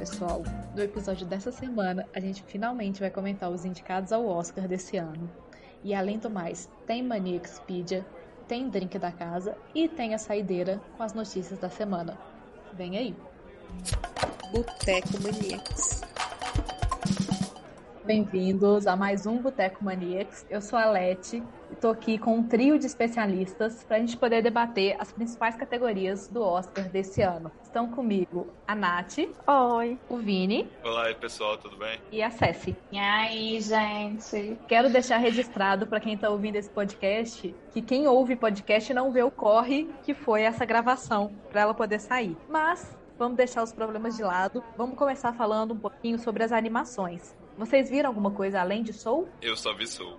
pessoal. No episódio dessa semana, a gente finalmente vai comentar os indicados ao Oscar desse ano. E além do mais, tem Mania Expedia, tem Drink da Casa e tem a saideira com as notícias da semana. Vem aí! Boteco Maníacos. Bem-vindos a mais um Boteco Maníacos. Eu sou a Leti e tô aqui com um trio de especialistas para a gente poder debater as principais categorias do Oscar desse ano. Estão comigo a Nath. Oi. O Vini. Olá aí, pessoal, tudo bem? E a Ceci. E aí, gente? Quero deixar registrado para quem está ouvindo esse podcast que quem ouve podcast não vê o corre que foi essa gravação para ela poder sair. Mas vamos deixar os problemas de lado. Vamos começar falando um pouquinho sobre as animações. Vocês viram alguma coisa além de Soul? Eu só vi Soul.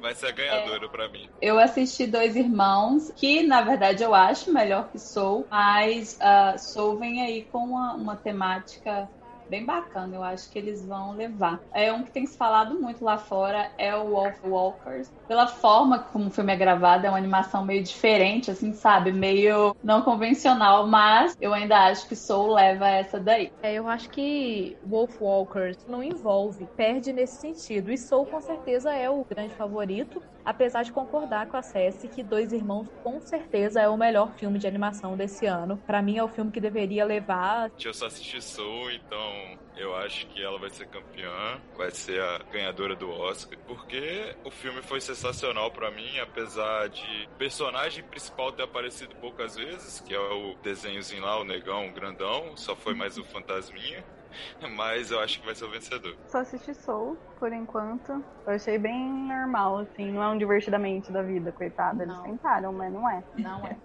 Vai ser a ganhadora é. pra mim. Eu assisti Dois Irmãos, que na verdade eu acho melhor que Soul, mas uh, Soul vem aí com uma, uma temática bem bacana, eu acho que eles vão levar. É um que tem se falado muito lá fora, é o Wolf Walkers. Pela forma como o filme é gravado, é uma animação meio diferente, assim, sabe? Meio não convencional, mas eu ainda acho que Soul leva essa daí. É, eu acho que Wolf Walkers não envolve, perde nesse sentido. E Soul com certeza é o grande favorito, apesar de concordar com a Cessi que Dois Irmãos com certeza é o melhor filme de animação desse ano. Para mim é o filme que deveria levar. Eu só assisti Soul, então eu acho que ela vai ser campeã, vai ser a ganhadora do Oscar, porque o filme foi sensacional para mim, apesar de o personagem principal ter aparecido poucas vezes, que é o desenhozinho lá, o negão, o grandão, só foi mais o fantasminha. Mas eu acho que vai ser o vencedor. Só assisti Soul, por enquanto. Eu achei bem normal, assim. Não é um divertidamente da vida, coitada. Eles tentaram, mas não é. Não é.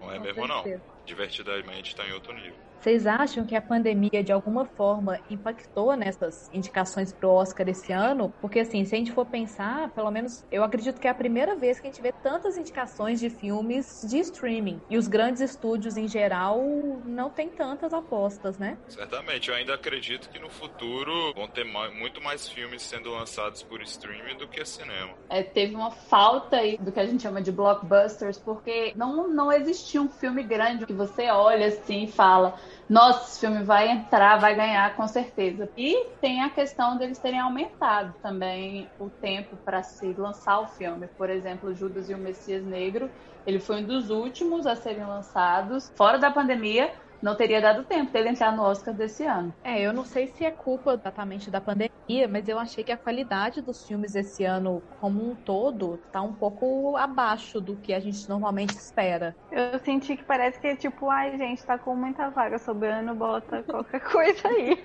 Não é mesmo, não. Divertidamente tá em outro nível. Vocês acham que a pandemia de alguma forma impactou nessas indicações pro Oscar esse ano? Porque assim, se a gente for pensar, pelo menos eu acredito que é a primeira vez que a gente vê tantas indicações de filmes de streaming. E os grandes estúdios em geral não tem tantas apostas, né? Certamente, eu ainda acredito que no futuro vão ter muito mais filmes sendo lançados por streaming do que cinema. É, teve uma falta aí do que a gente chama de blockbusters, porque não, não existia um filme grande que você olha assim e fala nossa, esse filme vai entrar, vai ganhar com certeza. E tem a questão deles terem aumentado também o tempo para se lançar o filme. Por exemplo, Judas e o Messias Negro, ele foi um dos últimos a serem lançados fora da pandemia, não teria dado tempo dele entrar no Oscar desse ano. É, eu não sei se é culpa exatamente da pandemia, mas eu achei que a qualidade dos filmes esse ano, como um todo, tá um pouco abaixo do que a gente normalmente espera. Eu senti que parece que é tipo, ai gente, tá com muita vaga sobrando, bota qualquer coisa aí.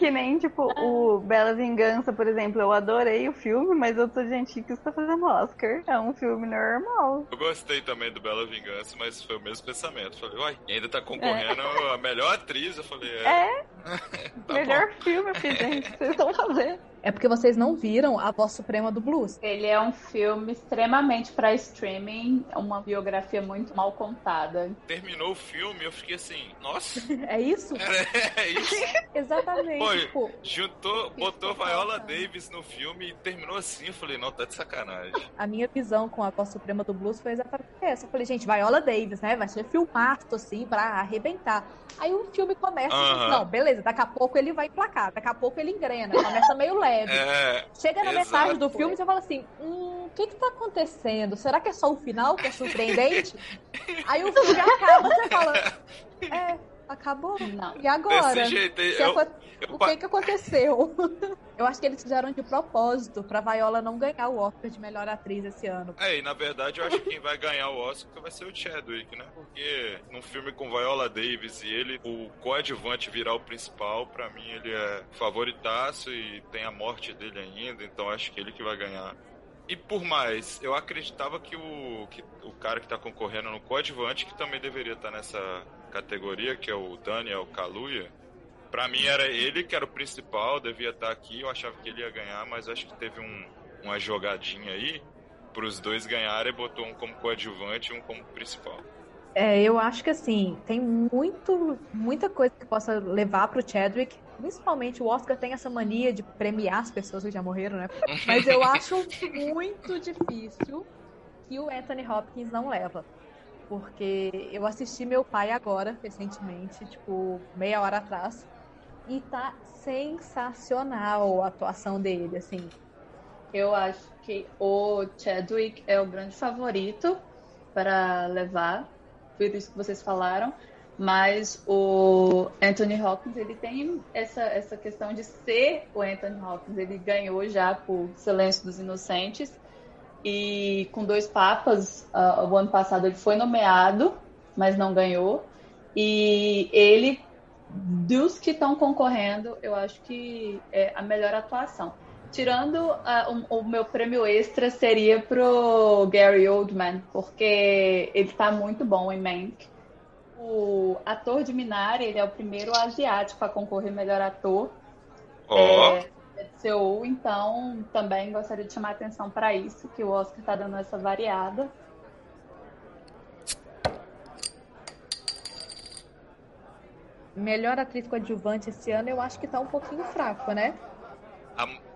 Que nem, tipo, o Bela Vingança, por exemplo. Eu adorei o filme, mas eu tô gente que está fazendo Oscar. É um filme normal. Eu gostei também do Bela Vingança, mas foi o mesmo pensamento. Falei, uai, ainda tá concorrendo é. a melhor atriz. Eu falei, é. É. tá melhor bom. filme, filho, gente. Vocês estão fazendo. É porque vocês não viram a Voz Suprema do Blues. Ele é um filme extremamente para streaming, uma biografia muito mal contada. Terminou o filme, eu fiquei assim, nossa. É isso? É, é isso. Exatamente. Pô, tipo, juntou, botou Viola Davis no filme e terminou assim. Eu falei, não, tá de sacanagem. A minha visão com a Voz Suprema do Blues foi exatamente essa. Eu falei, gente, Viola Davis, né? Vai ser filmato, assim, pra arrebentar. Aí o filme começa, uh -huh. não, beleza, daqui a pouco ele vai emplacar, daqui a pouco ele engrena, começa meio leve É, Chega na exato. metade do filme e você fala assim: hum, o que que tá acontecendo? Será que é só o final que é surpreendente? Aí o filme acaba, você fala: é, acabou? Não. E agora? Desse jeito, eu, eu, o que que aconteceu? eu acho que eles fizeram de propósito pra Viola não ganhar o Oscar de melhor atriz esse ano. É, e na verdade eu acho que quem vai ganhar o Oscar vai ser o Chadwick, né? Porque num filme com Viola Davis e ele, o coadjuvante virar o principal, pra mim ele é favoritaço e tem a morte dele ainda, então acho que ele que vai ganhar. E por mais, eu acreditava que o, que o cara que tá concorrendo no coadjuvante, que também deveria estar tá nessa categoria, que é o Daniel Kaluuya, Pra mim era ele que era o principal, devia estar aqui. Eu achava que ele ia ganhar, mas acho que teve um, uma jogadinha aí para os dois ganharem e botou um como coadjuvante e um como principal. É, eu acho que assim, tem muito, muita coisa que possa levar pro Chadwick. Principalmente o Oscar tem essa mania de premiar as pessoas que já morreram, né? Mas eu acho muito difícil que o Anthony Hopkins não leva. Porque eu assisti meu pai agora, recentemente, tipo, meia hora atrás, e tá sensacional a atuação dele, assim. Eu acho que o Chadwick é o grande favorito para levar, por isso que vocês falaram. Mas o Anthony Hopkins, ele tem essa, essa questão de ser o Anthony Hopkins. Ele ganhou já por Silêncio dos Inocentes. E com dois papas, uh, o ano passado ele foi nomeado, mas não ganhou. E ele, dos que estão concorrendo, eu acho que é a melhor atuação. Tirando uh, o, o, meu prêmio extra seria pro Gary Oldman, porque ele está muito bom em Mank o ator de Minari, ele é o primeiro asiático a concorrer melhor ator. Oh. É, Seul, então também gostaria de chamar a atenção para isso, que o Oscar está dando essa variada. Melhor atriz coadjuvante esse ano, eu acho que tá um pouquinho fraco, né?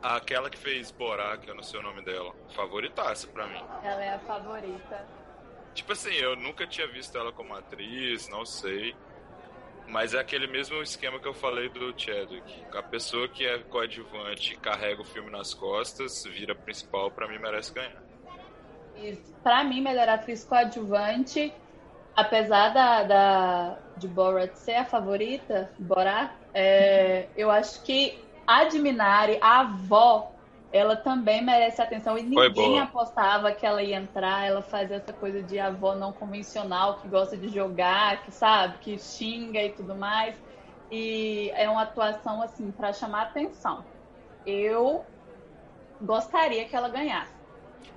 A, aquela que fez Borá, que eu não sei o nome dela, favoritaça pra mim. Ela é a favorita. Tipo assim, eu nunca tinha visto ela como atriz, não sei. Mas é aquele mesmo esquema que eu falei do Chadwick. A pessoa que é coadjuvante carrega o filme nas costas, vira principal, para mim merece ganhar. Isso. Pra mim, melhor atriz coadjuvante, apesar da, da de Borat ser a favorita, Borat, é, eu acho que a Minari, a avó ela também merece atenção. E ninguém apostava que ela ia entrar. Ela faz essa coisa de avó não convencional, que gosta de jogar, que sabe, que xinga e tudo mais. E é uma atuação, assim, para chamar atenção. Eu gostaria que ela ganhasse.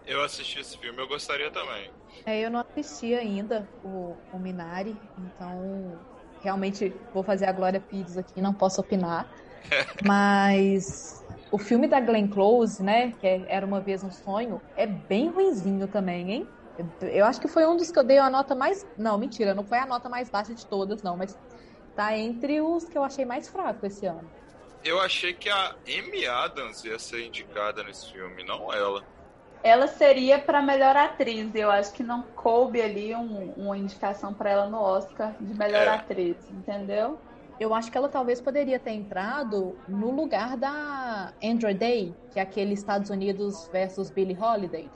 Eu assisti esse filme, eu gostaria também. É, eu não assisti ainda o, o Minari, então realmente vou fazer a Glória Pires aqui, não posso opinar. Mas o filme da Glenn Close, né, que é Era Uma Vez um Sonho, é bem ruinzinho também, hein? Eu acho que foi um dos que eu dei a nota mais... Não, mentira, não foi a nota mais baixa de todas, não, mas tá entre os que eu achei mais fraco esse ano. Eu achei que a Amy Adams ia ser indicada nesse filme, não ela. Ela seria para melhor atriz. Eu acho que não coube ali um, uma indicação para ela no Oscar de melhor é. atriz, entendeu? Eu acho que ela talvez poderia ter entrado no lugar da Andrew Day, que é aquele Estados Unidos versus Billie Holiday.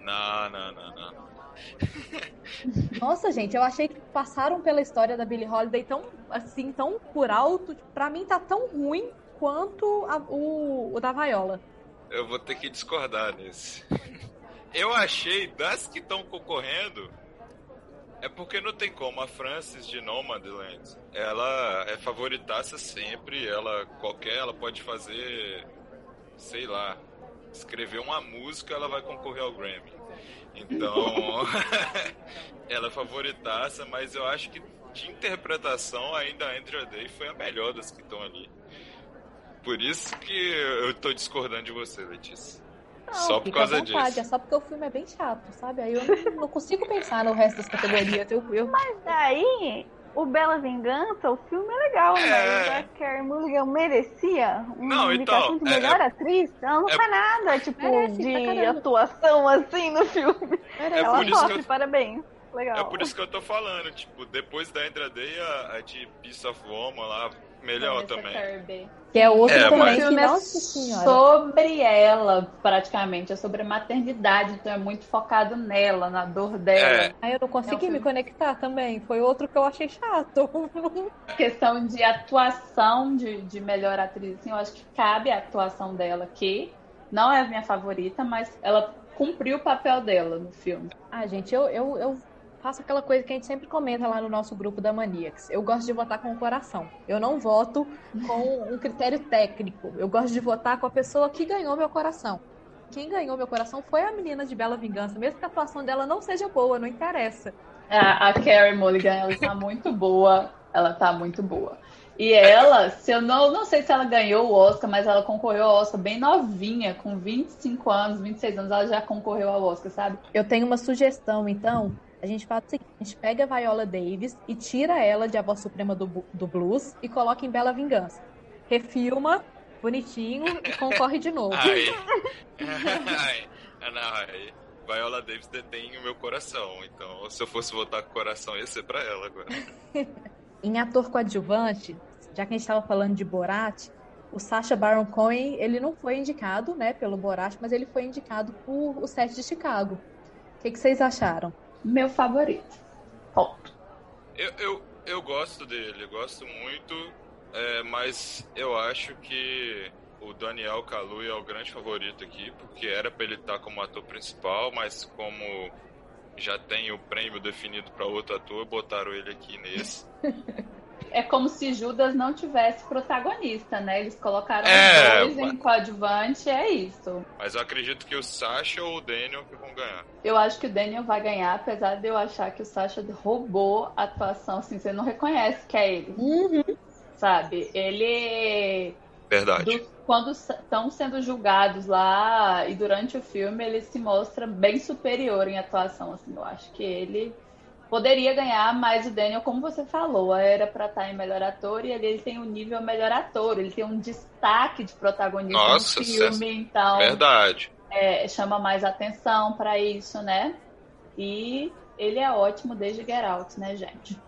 Não, não, não, não. Nossa, gente, eu achei que passaram pela história da Billie Holiday tão assim, tão por alto. Pra mim tá tão ruim quanto a, o, o da Viola. Eu vou ter que discordar nesse. Eu achei das que estão concorrendo, é porque não tem como. A Frances de Nomadland, ela é favoritaça sempre. Ela, qualquer, ela pode fazer, sei lá, escrever uma música, ela vai concorrer ao Grammy. Então, ela é favoritaça, mas eu acho que de interpretação ainda a Andrea Day foi a melhor das que estão ali. Por isso que eu tô discordando de você, Letícia. Não, só por causa vontade, disso. É só porque o filme é bem chato, sabe? Aí eu não, não consigo pensar no resto das categorias. Eu, eu... Mas daí, o Bela Vingança, o filme é legal, é... mas a Carey Mulligan merecia uma não, indicação então, de é, melhor é, atriz. Ela não é, faz nada, tipo, merece, de atuação assim no filme. É Ela sofre, eu... parabéns. Legal. É por isso que eu tô falando, tipo, depois da Endradeia, a de Piece of Woman lá, melhor também. Kirby. Que é outro é, também mas... que, nossa senhora. sobre ela, praticamente. É sobre a maternidade, então é muito focado nela, na dor dela. É. Aí eu não consegui é um me conectar também. Foi outro que eu achei chato. questão de atuação de, de melhor atriz, assim, eu acho que cabe a atuação dela aqui. Não é a minha favorita, mas ela cumpriu o papel dela no filme. Ah, gente, eu, eu, eu faço aquela coisa que a gente sempre comenta lá no nosso grupo da Maniacs. Eu gosto de votar com o coração. Eu não voto com um critério técnico. Eu gosto de votar com a pessoa que ganhou meu coração. Quem ganhou meu coração foi a menina de Bela Vingança, mesmo que a atuação dela não seja boa, não interessa. A, a Carrie Mulligan, ela tá muito boa. Ela tá muito boa. E ela, se eu não, não sei se ela ganhou o Oscar, mas ela concorreu ao Oscar bem novinha, com 25 anos, 26 anos, ela já concorreu ao Oscar, sabe? Eu tenho uma sugestão, então. A gente faz o seguinte: a gente pega a Viola Davis e tira ela de A Voz Suprema do, do Blues e coloca em Bela Vingança. Refilma, bonitinho, e concorre de novo. Ai. Ai. Não, ai. Viola Davis detém o meu coração. Então, se eu fosse votar com o coração, ia ser pra ela agora. em ator coadjuvante, já que a gente estava falando de Borat, o Sacha Baron Cohen, ele não foi indicado, né, pelo Borat, mas ele foi indicado por O Sete de Chicago. O que, que vocês acharam? Meu favorito. Ponto. Eu, eu, eu gosto dele, eu gosto muito, é, mas eu acho que o Daniel Kaluuya é o grande favorito aqui, porque era para ele estar como ator principal, mas como já tem o prêmio definido para outro ator, botaram ele aqui nesse. É como se Judas não tivesse protagonista, né? Eles colocaram é, os dois mas... em coadjuvante, é isso. Mas eu acredito que o Sasha ou o Daniel que vão ganhar. Eu acho que o Daniel vai ganhar, apesar de eu achar que o Sasha roubou a atuação, assim, você não reconhece que é ele. Uhum. Sabe? Ele. Verdade. Do, quando estão sendo julgados lá e durante o filme, ele se mostra bem superior em atuação, assim. Eu acho que ele poderia ganhar, mas o Daniel, como você falou, era para estar em melhor ator e ele, ele tem um nível melhor ator, ele tem um destaque de protagonista Nossa, no filme, então verdade. É, chama mais atenção para isso, né? E ele é ótimo desde Get Out, né, gente?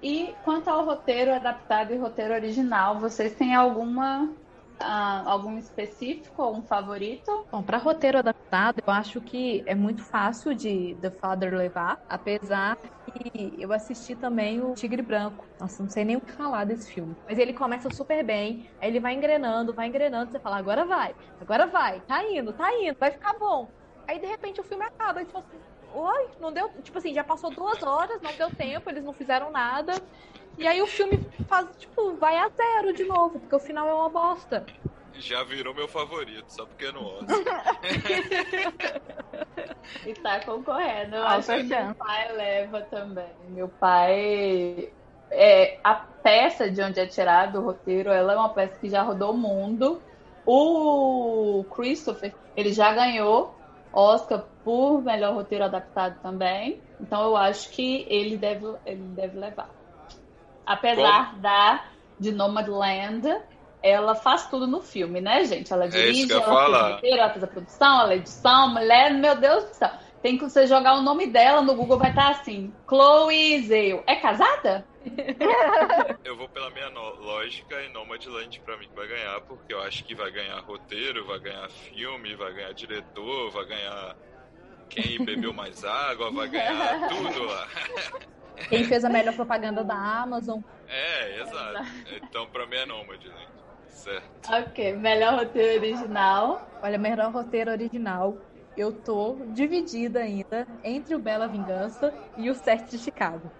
E quanto ao roteiro adaptado e roteiro original, vocês têm alguma ah, algum específico ou um favorito? Bom, para roteiro adaptado, eu acho que é muito fácil de The Father levar, apesar que eu assisti também o Tigre Branco. Nossa, não sei nem o que falar desse filme. Mas ele começa super bem, aí ele vai engrenando, vai engrenando, você fala, agora vai, agora vai, tá indo, tá indo, vai ficar bom. Aí de repente o filme acaba e tipo assim, oi, não deu, tipo assim, já passou duas horas, não deu tempo, eles não fizeram nada. E aí o filme faz, tipo, vai a zero de novo, porque o final é uma bosta. Já virou meu favorito, só porque é no Oscar. e tá concorrendo. Eu acho que meu pai leva também. Meu pai. É, a peça de onde é tirado o roteiro, ela é uma peça que já rodou o mundo. O Christopher, ele já ganhou Oscar por melhor roteiro adaptado também. Então eu acho que ele deve, ele deve levar. Apesar Como? da de Nomadland, ela faz tudo no filme, né, gente? Ela é dirige, é ela faz o roteiro, ela faz a produção, ela é edição, mulher, meu Deus do céu. Tem que você jogar o nome dela no Google, vai estar assim, Chloe Zale. É casada? eu vou pela minha lógica e Nomadland pra mim vai ganhar, porque eu acho que vai ganhar roteiro, vai ganhar filme, vai ganhar diretor, vai ganhar quem bebeu mais água, vai ganhar tudo lá. Quem fez a melhor propaganda da Amazon. É, exato. Então, pra mim é Nômade, né? Certo. Ok, melhor roteiro original. Olha, melhor roteiro original. Eu tô dividida ainda entre o Bela Vingança e o Sete de Chicago.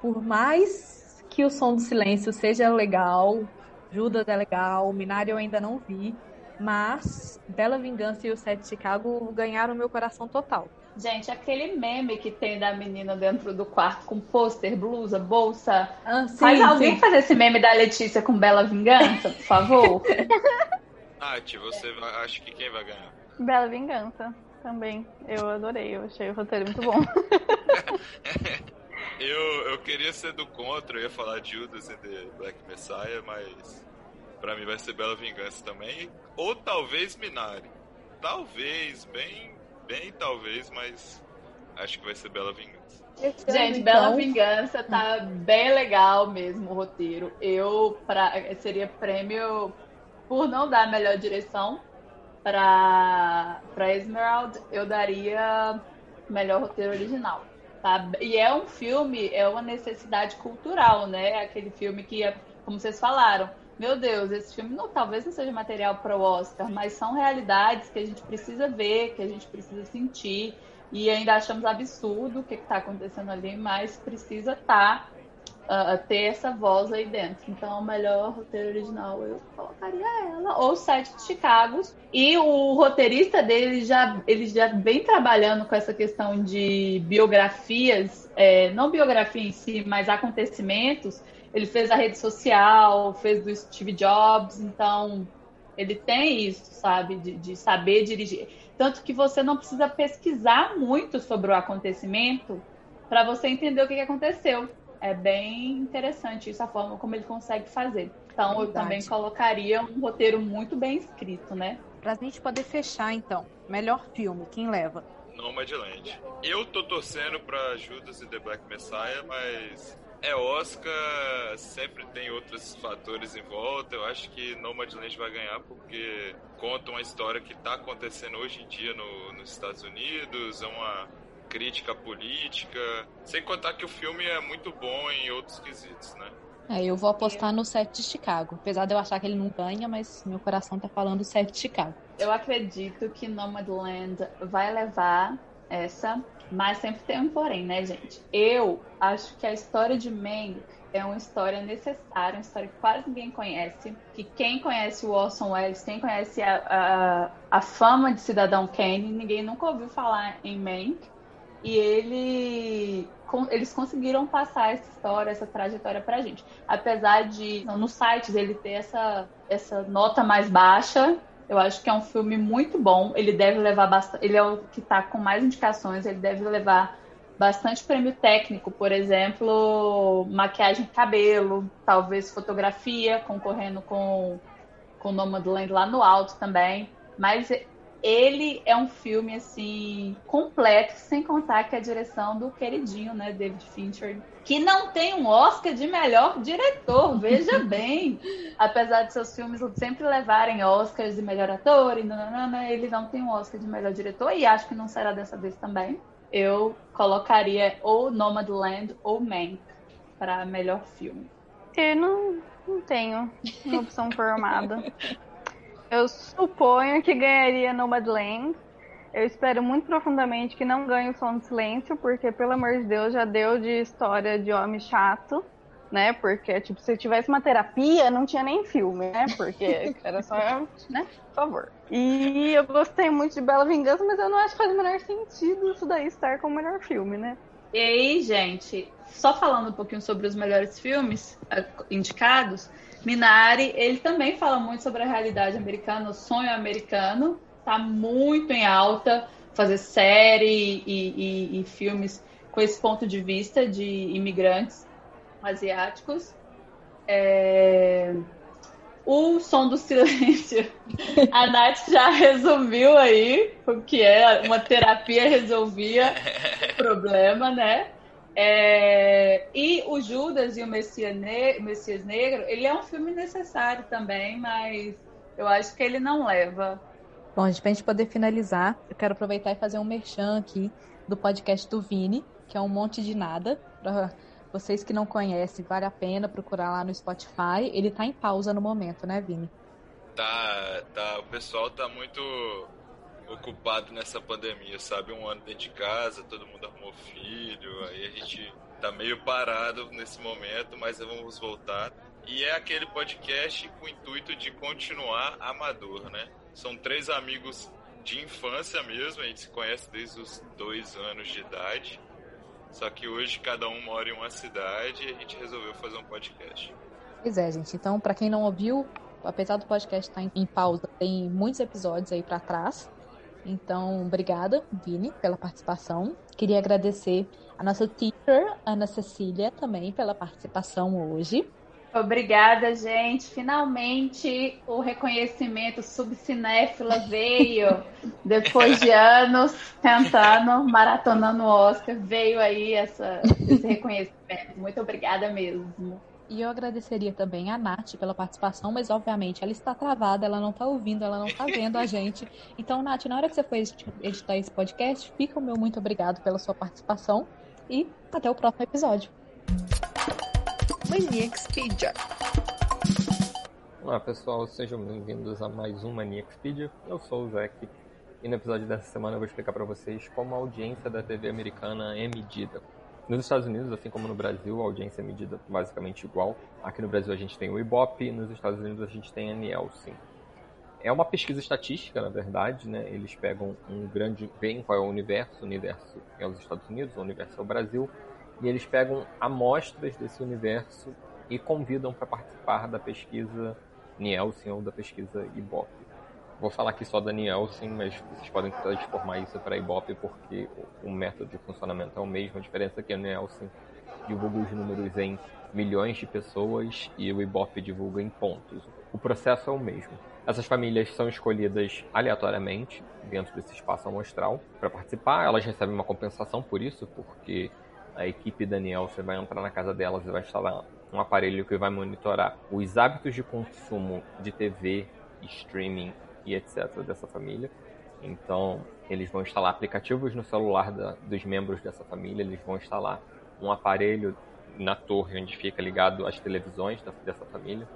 Por mais que o Som do Silêncio seja legal, Judas é legal, Minari eu ainda não vi, mas Bela Vingança e o Sete de Chicago ganharam meu coração total. Gente, aquele meme que tem da menina dentro do quarto com pôster, blusa, bolsa. Ah, sim, Faz alguém sim. fazer esse meme da Letícia com Bela Vingança, por favor? Nath, você acha que quem vai ganhar? Bela Vingança, também. Eu adorei, eu achei o roteiro muito bom. eu, eu queria ser do contra, eu ia falar de Judas e The Black Messiah, mas pra mim vai ser Bela Vingança também. Ou talvez Minari. Talvez, bem bem, talvez, mas acho que vai ser Bela Vingança. Gente, Bela então. Vingança tá bem legal mesmo o roteiro. Eu pra, seria prêmio por não dar a melhor direção para para Esmeralda, eu daria melhor roteiro original. Tá? E é um filme, é uma necessidade cultural, né? Aquele filme que, como vocês falaram, meu Deus, esse filme não, talvez não seja material para o Oscar, mas são realidades que a gente precisa ver, que a gente precisa sentir, e ainda achamos absurdo o que está acontecendo ali, mas precisa estar, tá, uh, ter essa voz aí dentro. Então, o melhor roteiro original eu colocaria ela, ou Sete de Chicago. E o roteirista dele já, ele já vem trabalhando com essa questão de biografias, é, não biografia em si, mas acontecimentos ele fez a rede social, fez do Steve Jobs, então ele tem isso, sabe, de, de saber dirigir. Tanto que você não precisa pesquisar muito sobre o acontecimento para você entender o que, que aconteceu. É bem interessante isso, a forma como ele consegue fazer. Então, Verdade. eu também colocaria um roteiro muito bem escrito, né? Pra gente poder fechar, então, melhor filme, quem leva? Nomadland. Eu tô torcendo pra Judas e The Black Messiah, mas é Oscar, sempre tem outros fatores em volta. Eu acho que Nomadland vai ganhar porque conta uma história que está acontecendo hoje em dia no, nos Estados Unidos, é uma crítica política. Sem contar que o filme é muito bom em outros quesitos, né? É, eu vou apostar no set de Chicago. Apesar de eu achar que ele não ganha, mas meu coração tá falando set de Chicago. Eu acredito que Nomadland vai levar essa, mas sempre tem um porém, né, gente? Eu acho que a história de Mank é uma história necessária, uma história que quase ninguém conhece. Que quem conhece o Orson Welles, quem conhece a, a, a fama de Cidadão Kane, ninguém nunca ouviu falar em Mank. E ele, eles conseguiram passar essa história, essa trajetória pra gente. Apesar de, no site, ele ter essa, essa nota mais baixa, eu acho que é um filme muito bom. Ele deve levar bastante. Ele é o que está com mais indicações. Ele deve levar bastante prêmio técnico, por exemplo, maquiagem cabelo, talvez fotografia, concorrendo com com Nomadland lá no alto também. Mas ele é um filme assim completo, sem contar que a direção do queridinho, né, David Fincher, que não tem um Oscar de melhor diretor, veja bem. Apesar de seus filmes sempre levarem Oscars de melhor ator, e nanana, ele não tem um Oscar de melhor diretor e acho que não será dessa vez também. Eu colocaria ou Nomadland ou Mank para melhor filme. Eu não, não tenho uma opção formada. Eu suponho que ganharia Nomadland. Eu espero muito profundamente que não ganhe o Som do Silêncio, porque, pelo amor de Deus, já deu de história de homem chato, né? Porque, tipo, se tivesse uma terapia, não tinha nem filme, né? Porque era só, né? Por favor. E eu gostei muito de Bela Vingança, mas eu não acho que faz o menor sentido isso daí estar como o melhor filme, né? E aí, gente, só falando um pouquinho sobre os melhores filmes eh, indicados, Minari, ele também fala muito sobre a realidade americana, o sonho americano, tá muito em alta fazer série e, e, e filmes com esse ponto de vista de imigrantes asiáticos. É... O som do silêncio. A Nath já resumiu aí o que é uma terapia resolvia problema, né? É, e o Judas e o Messias, ne Messias Negro, ele é um filme necessário também, mas eu acho que ele não leva. Bom, gente, pra gente poder finalizar, eu quero aproveitar e fazer um merchan aqui do podcast do Vini, que é um monte de nada. Pra vocês que não conhecem, vale a pena procurar lá no Spotify. Ele tá em pausa no momento, né, Vini? Tá, tá. O pessoal tá muito ocupado nessa pandemia, sabe? Um ano dentro de casa, todo mundo arrumou filho, aí a gente tá meio parado nesse momento, mas vamos voltar. E é aquele podcast com o intuito de continuar amador, né? São três amigos de infância mesmo, a gente se conhece desde os dois anos de idade. Só que hoje cada um mora em uma cidade e a gente resolveu fazer um podcast. Pois é, gente. Então, para quem não ouviu, apesar do podcast estar em pausa, tem muitos episódios aí para trás. Então, obrigada, Vini, pela participação. Queria agradecer a nossa teacher, Ana Cecília, também pela participação hoje. Obrigada, gente. Finalmente o reconhecimento subcinéfila veio. Depois de anos tentando, maratonando o Oscar, veio aí essa, esse reconhecimento. Muito obrigada mesmo. E eu agradeceria também a Nath pela participação, mas obviamente ela está travada, ela não está ouvindo, ela não está vendo a gente. Então, Nath, na hora que você for editar esse podcast, fica o meu muito obrigado pela sua participação e até o próximo episódio. Maniacspedia. Olá pessoal, sejam bem-vindos a mais um Maniacspedia. Eu sou o Zeke e no episódio dessa semana eu vou explicar para vocês como a audiência da TV americana é medida. Nos Estados Unidos, assim como no Brasil, a audiência é medida basicamente igual. Aqui no Brasil a gente tem o Ibope, nos Estados Unidos a gente tem a Nielsen. É uma pesquisa estatística, na verdade, né? Eles pegam um grande, veem qual é o universo, o universo é os Estados Unidos, o universo é o Brasil, e eles pegam amostras desse universo e convidam para participar da pesquisa Nielsen ou da pesquisa Ibope. Vou falar aqui só da Nielsen, mas vocês podem transformar isso para Ibope porque o método de funcionamento é o mesmo. A diferença é que a Nielsen divulga os números em milhões de pessoas e o Ibope divulga em pontos. O processo é o mesmo. Essas famílias são escolhidas aleatoriamente dentro desse espaço amostral para participar. Elas recebem uma compensação por isso, porque a equipe da Nielsen vai entrar na casa delas e vai instalar um aparelho que vai monitorar os hábitos de consumo de TV, streaming e etc. dessa família. Então, eles vão instalar aplicativos no celular da, dos membros dessa família, eles vão instalar um aparelho na torre onde fica ligado às televisões da, dessa família.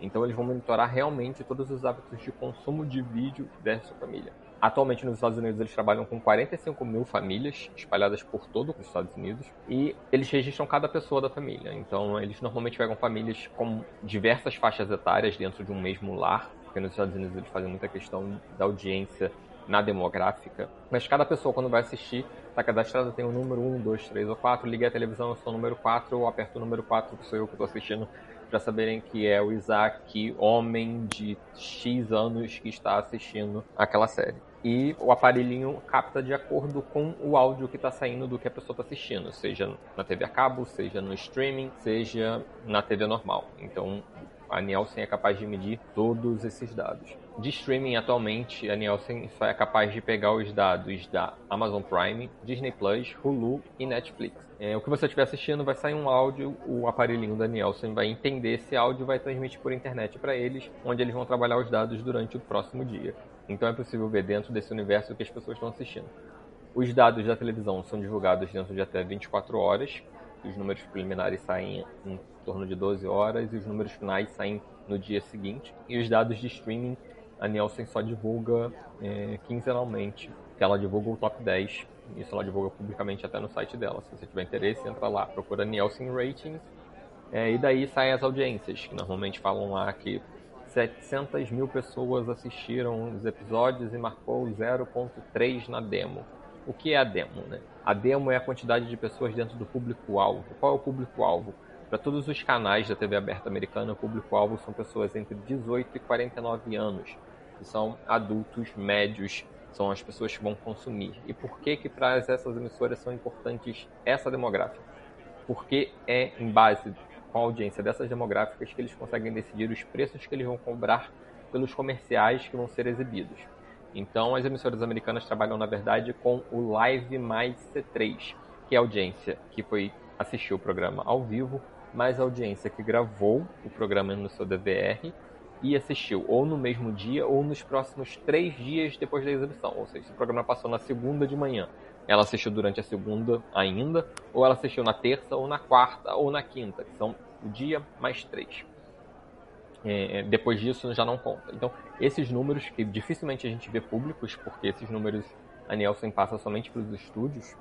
Então, eles vão monitorar realmente todos os hábitos de consumo de vídeo dessa família. Atualmente nos Estados Unidos eles trabalham com 45 mil famílias espalhadas por todo os Estados Unidos e eles registram cada pessoa da família. Então eles normalmente pegam famílias com diversas faixas etárias dentro de um mesmo lar, porque nos Estados Unidos eles fazem muita questão da audiência na demográfica. Mas cada pessoa quando vai assistir está cadastrada tem o número 1, 2, 3 ou 4. Liguei a televisão, eu sou o número 4, ou aperto o número 4, que sou eu que estou assistindo para saberem que é o Isaac, homem de X anos que está assistindo aquela série e o aparelhinho capta de acordo com o áudio que está saindo do que a pessoa está assistindo, seja na TV a cabo, seja no streaming, seja na TV normal. Então a Nielsen é capaz de medir todos esses dados. De streaming atualmente, a Nielsen só é capaz de pegar os dados da Amazon Prime, Disney Plus, Hulu e Netflix. É, o que você estiver assistindo vai sair um áudio, o aparelhinho da Nielsen vai entender esse áudio e vai transmitir por internet para eles, onde eles vão trabalhar os dados durante o próximo dia. Então é possível ver dentro desse universo o que as pessoas estão assistindo. Os dados da televisão são divulgados dentro de até 24 horas. Os números preliminares saem em torno de 12 horas e os números finais saem no dia seguinte. E os dados de streaming, a Nielsen só divulga é, quinzenalmente. Ela divulga o top 10. Isso ela divulga publicamente até no site dela. Se você tiver interesse, entra lá, procura Nielsen Ratings. É, e daí saem as audiências, que normalmente falam lá que 700 mil pessoas assistiram os episódios e marcou 0.3 na demo. O que é a demo? Né? A demo é a quantidade de pessoas dentro do público-alvo. Qual é o público-alvo? Para todos os canais da TV aberta americana, o público-alvo são pessoas entre 18 e 49 anos, que são adultos médios, são as pessoas que vão consumir. E por que que para essas emissoras são importantes essa demográfica? Porque é em base com a audiência dessas demográficas que eles conseguem decidir os preços que eles vão cobrar pelos comerciais que vão ser exibidos. Então, as emissoras americanas trabalham, na verdade, com o Live mais C3, que é a audiência que foi assistir o programa ao vivo, mais a audiência que gravou o programa no seu DVR e assistiu ou no mesmo dia ou nos próximos três dias depois da exibição. Ou seja, se o programa passou na segunda de manhã ela assistiu durante a segunda ainda, ou ela assistiu na terça, ou na quarta, ou na quinta, que são o dia mais três. É, é, depois disso já não conta. Então, esses números que dificilmente a gente vê públicos, porque esses números a Nielsen passa somente para os estúdios,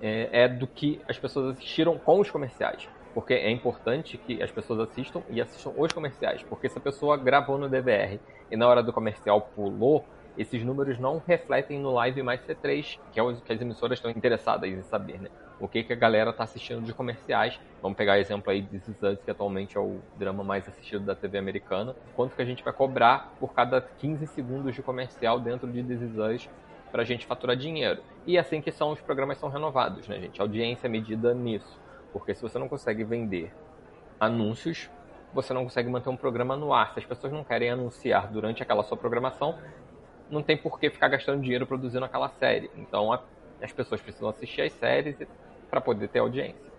é, é, do que as pessoas assistiram com os comerciais. Porque é importante que as pessoas assistam e assistam os comerciais. Porque se a pessoa gravou no DVR e na hora do comercial pulou, esses números não refletem no Live mais C3, que é o que as emissoras estão interessadas em saber, né? O que, que a galera está assistindo de comerciais. Vamos pegar exemplo aí de This que atualmente é o drama mais assistido da TV americana. Quanto que a gente vai cobrar por cada 15 segundos de comercial dentro de This para a gente faturar dinheiro. E é assim que são os programas são renovados, né, gente? A audiência é medida nisso. Porque se você não consegue vender anúncios, você não consegue manter um programa no ar. Se as pessoas não querem anunciar durante aquela sua programação, não tem por que ficar gastando dinheiro produzindo aquela série. Então a, as pessoas precisam assistir as séries para poder ter audiência.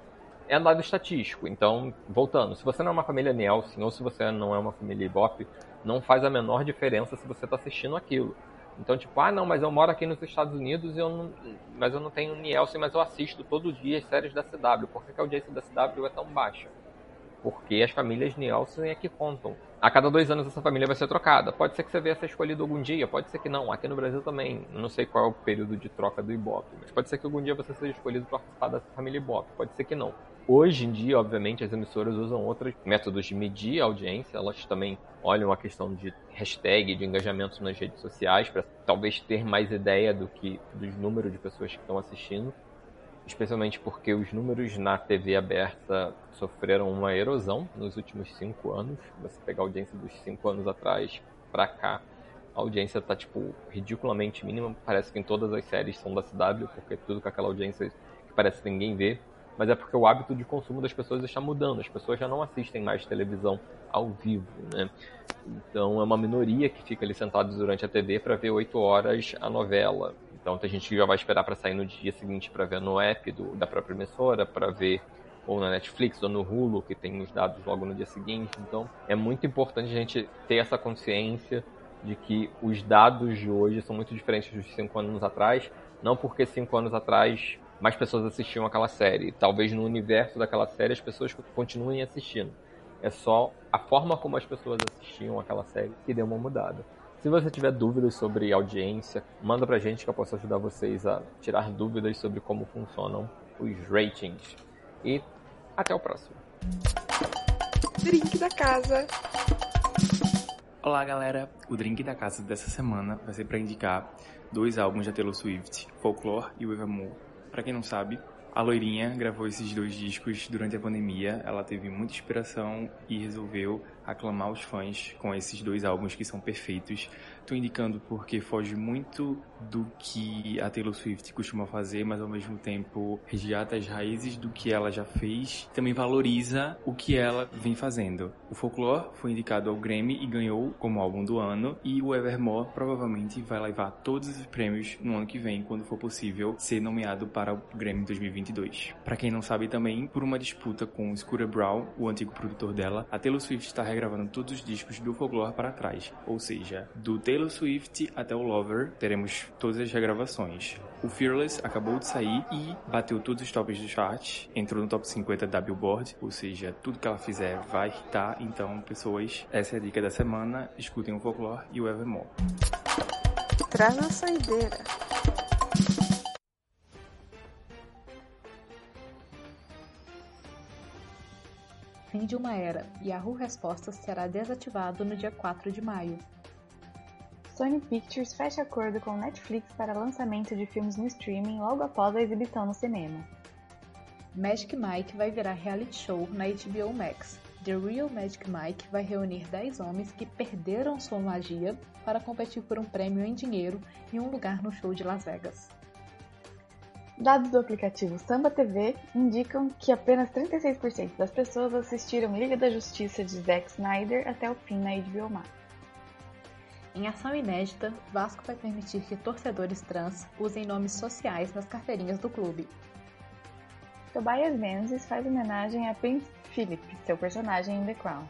É dado estatístico, então, voltando, se você não é uma família Nielsen ou se você não é uma família Ibope, não faz a menor diferença se você está assistindo aquilo. Então, tipo, ah, não, mas eu moro aqui nos Estados Unidos eu não, mas eu não tenho Nielsen, mas eu assisto todo dia as séries da CW. Por que, que a audiência da CW é tão baixa? Porque as famílias Nielsen é que contam a cada dois anos essa família vai ser trocada. Pode ser que você venha ser escolhido algum dia, pode ser que não. Aqui no Brasil também, não sei qual é o período de troca do Ibope, mas pode ser que algum dia você seja escolhido para participar dessa família Ibope, pode ser que não. Hoje em dia, obviamente, as emissoras usam outros métodos de medir a audiência, elas também olham a questão de hashtag, de engajamento nas redes sociais, para talvez ter mais ideia do que dos números de pessoas que estão assistindo especialmente porque os números na TV aberta sofreram uma erosão nos últimos cinco anos. Você pegar a audiência dos cinco anos atrás para cá, a audiência está tipo ridiculamente mínima. Parece que em todas as séries são da CW, porque tudo com aquela audiência que parece que ninguém vê. mas é porque o hábito de consumo das pessoas está mudando. As pessoas já não assistem mais televisão ao vivo, né? Então é uma minoria que fica ali sentado durante a TV para ver 8 horas a novela. Então tem gente que já vai esperar para sair no dia seguinte para ver no app do, da própria emissora, para ver ou na Netflix ou no Hulu, que tem os dados logo no dia seguinte. Então é muito importante a gente ter essa consciência de que os dados de hoje são muito diferentes dos 5 anos atrás, não porque 5 anos atrás mais pessoas assistiam aquela série. Talvez no universo daquela série as pessoas continuem assistindo. É só a forma como as pessoas assistiam aquela série que deu uma mudada. Se você tiver dúvidas sobre audiência, manda pra gente que eu posso ajudar vocês a tirar dúvidas sobre como funcionam os ratings. E até o próximo. Drink da casa. Olá, galera. O drink da casa dessa semana vai ser para indicar dois álbuns da Taylor Swift, Folklore e o Evermore. Para quem não sabe, a loirinha gravou esses dois discos durante a pandemia. Ela teve muita inspiração e resolveu aclamar os fãs com esses dois álbuns que são perfeitos. Tô indicando porque foge muito do que a Taylor Swift costuma fazer, mas ao mesmo tempo resgata as raízes do que ela já fez, também valoriza o que ela vem fazendo. O Folklore foi indicado ao Grammy e ganhou como álbum do ano, e o Evermore provavelmente vai levar todos os prêmios no ano que vem, quando for possível ser nomeado para o Grammy 2022. Para quem não sabe também, por uma disputa com Scooter Brown, o antigo produtor dela, a Taylor Swift está regravando todos os discos do Folklore para trás, ou seja, do Taylor Swift até o Lover, teremos todas as regravações. O Fearless acabou de sair e bateu todos os tops do chart, entrou no top 50 da Billboard, ou seja, tudo que ela fizer vai hitar. Então, pessoas, essa é a dica da semana. Escutem o Folklore e o Evermore. Traz na saideira. Fim de uma era. Yahoo Respostas será desativado no dia 4 de maio. Sony Pictures fecha acordo com Netflix para lançamento de filmes no streaming logo após a exibição no cinema. Magic Mike vai virar reality show na HBO Max. The Real Magic Mike vai reunir 10 homens que perderam sua magia para competir por um prêmio em dinheiro e um lugar no show de Las Vegas. Dados do aplicativo Samba TV indicam que apenas 36% das pessoas assistiram Liga da Justiça de Zack Snyder até o fim na HBO Max. Em ação inédita, Vasco vai permitir que torcedores trans usem nomes sociais nas carteirinhas do clube. Tobias Menzies faz homenagem a Prince Philip, seu personagem em The Crown.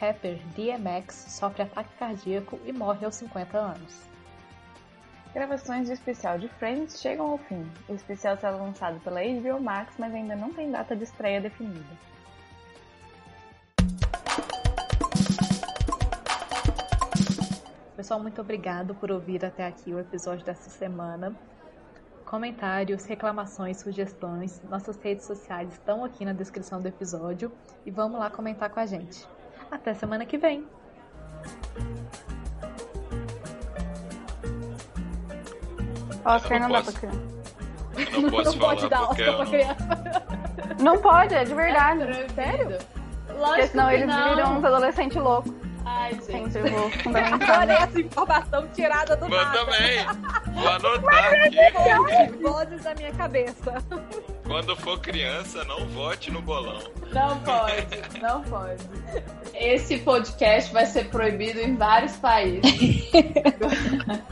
Rapper DMX sofre ataque cardíaco e morre aos 50 anos. Gravações do especial de Friends chegam ao fim. O especial será lançado pela HBO Max, mas ainda não tem data de estreia definida. Pessoal, muito obrigado por ouvir até aqui o episódio dessa semana. Comentários, reclamações, sugestões, nossas redes sociais estão aqui na descrição do episódio e vamos lá comentar com a gente. Até semana que vem! Oscar não, não dá pra criança. Não posso não pode dar porque Oscar eu pra não... Não criança. pode, é de verdade. Sério? Porque Lógico senão que eles não. viram uns adolescentes loucos. Ai, gente. Eu vou fundamentar. Olha essa informação tirada do Mas nada. também, vou anotar aqui. Vozes da minha cabeça. Quando for criança, não vote no bolão. Não pode, não pode. Esse podcast vai ser proibido em vários países.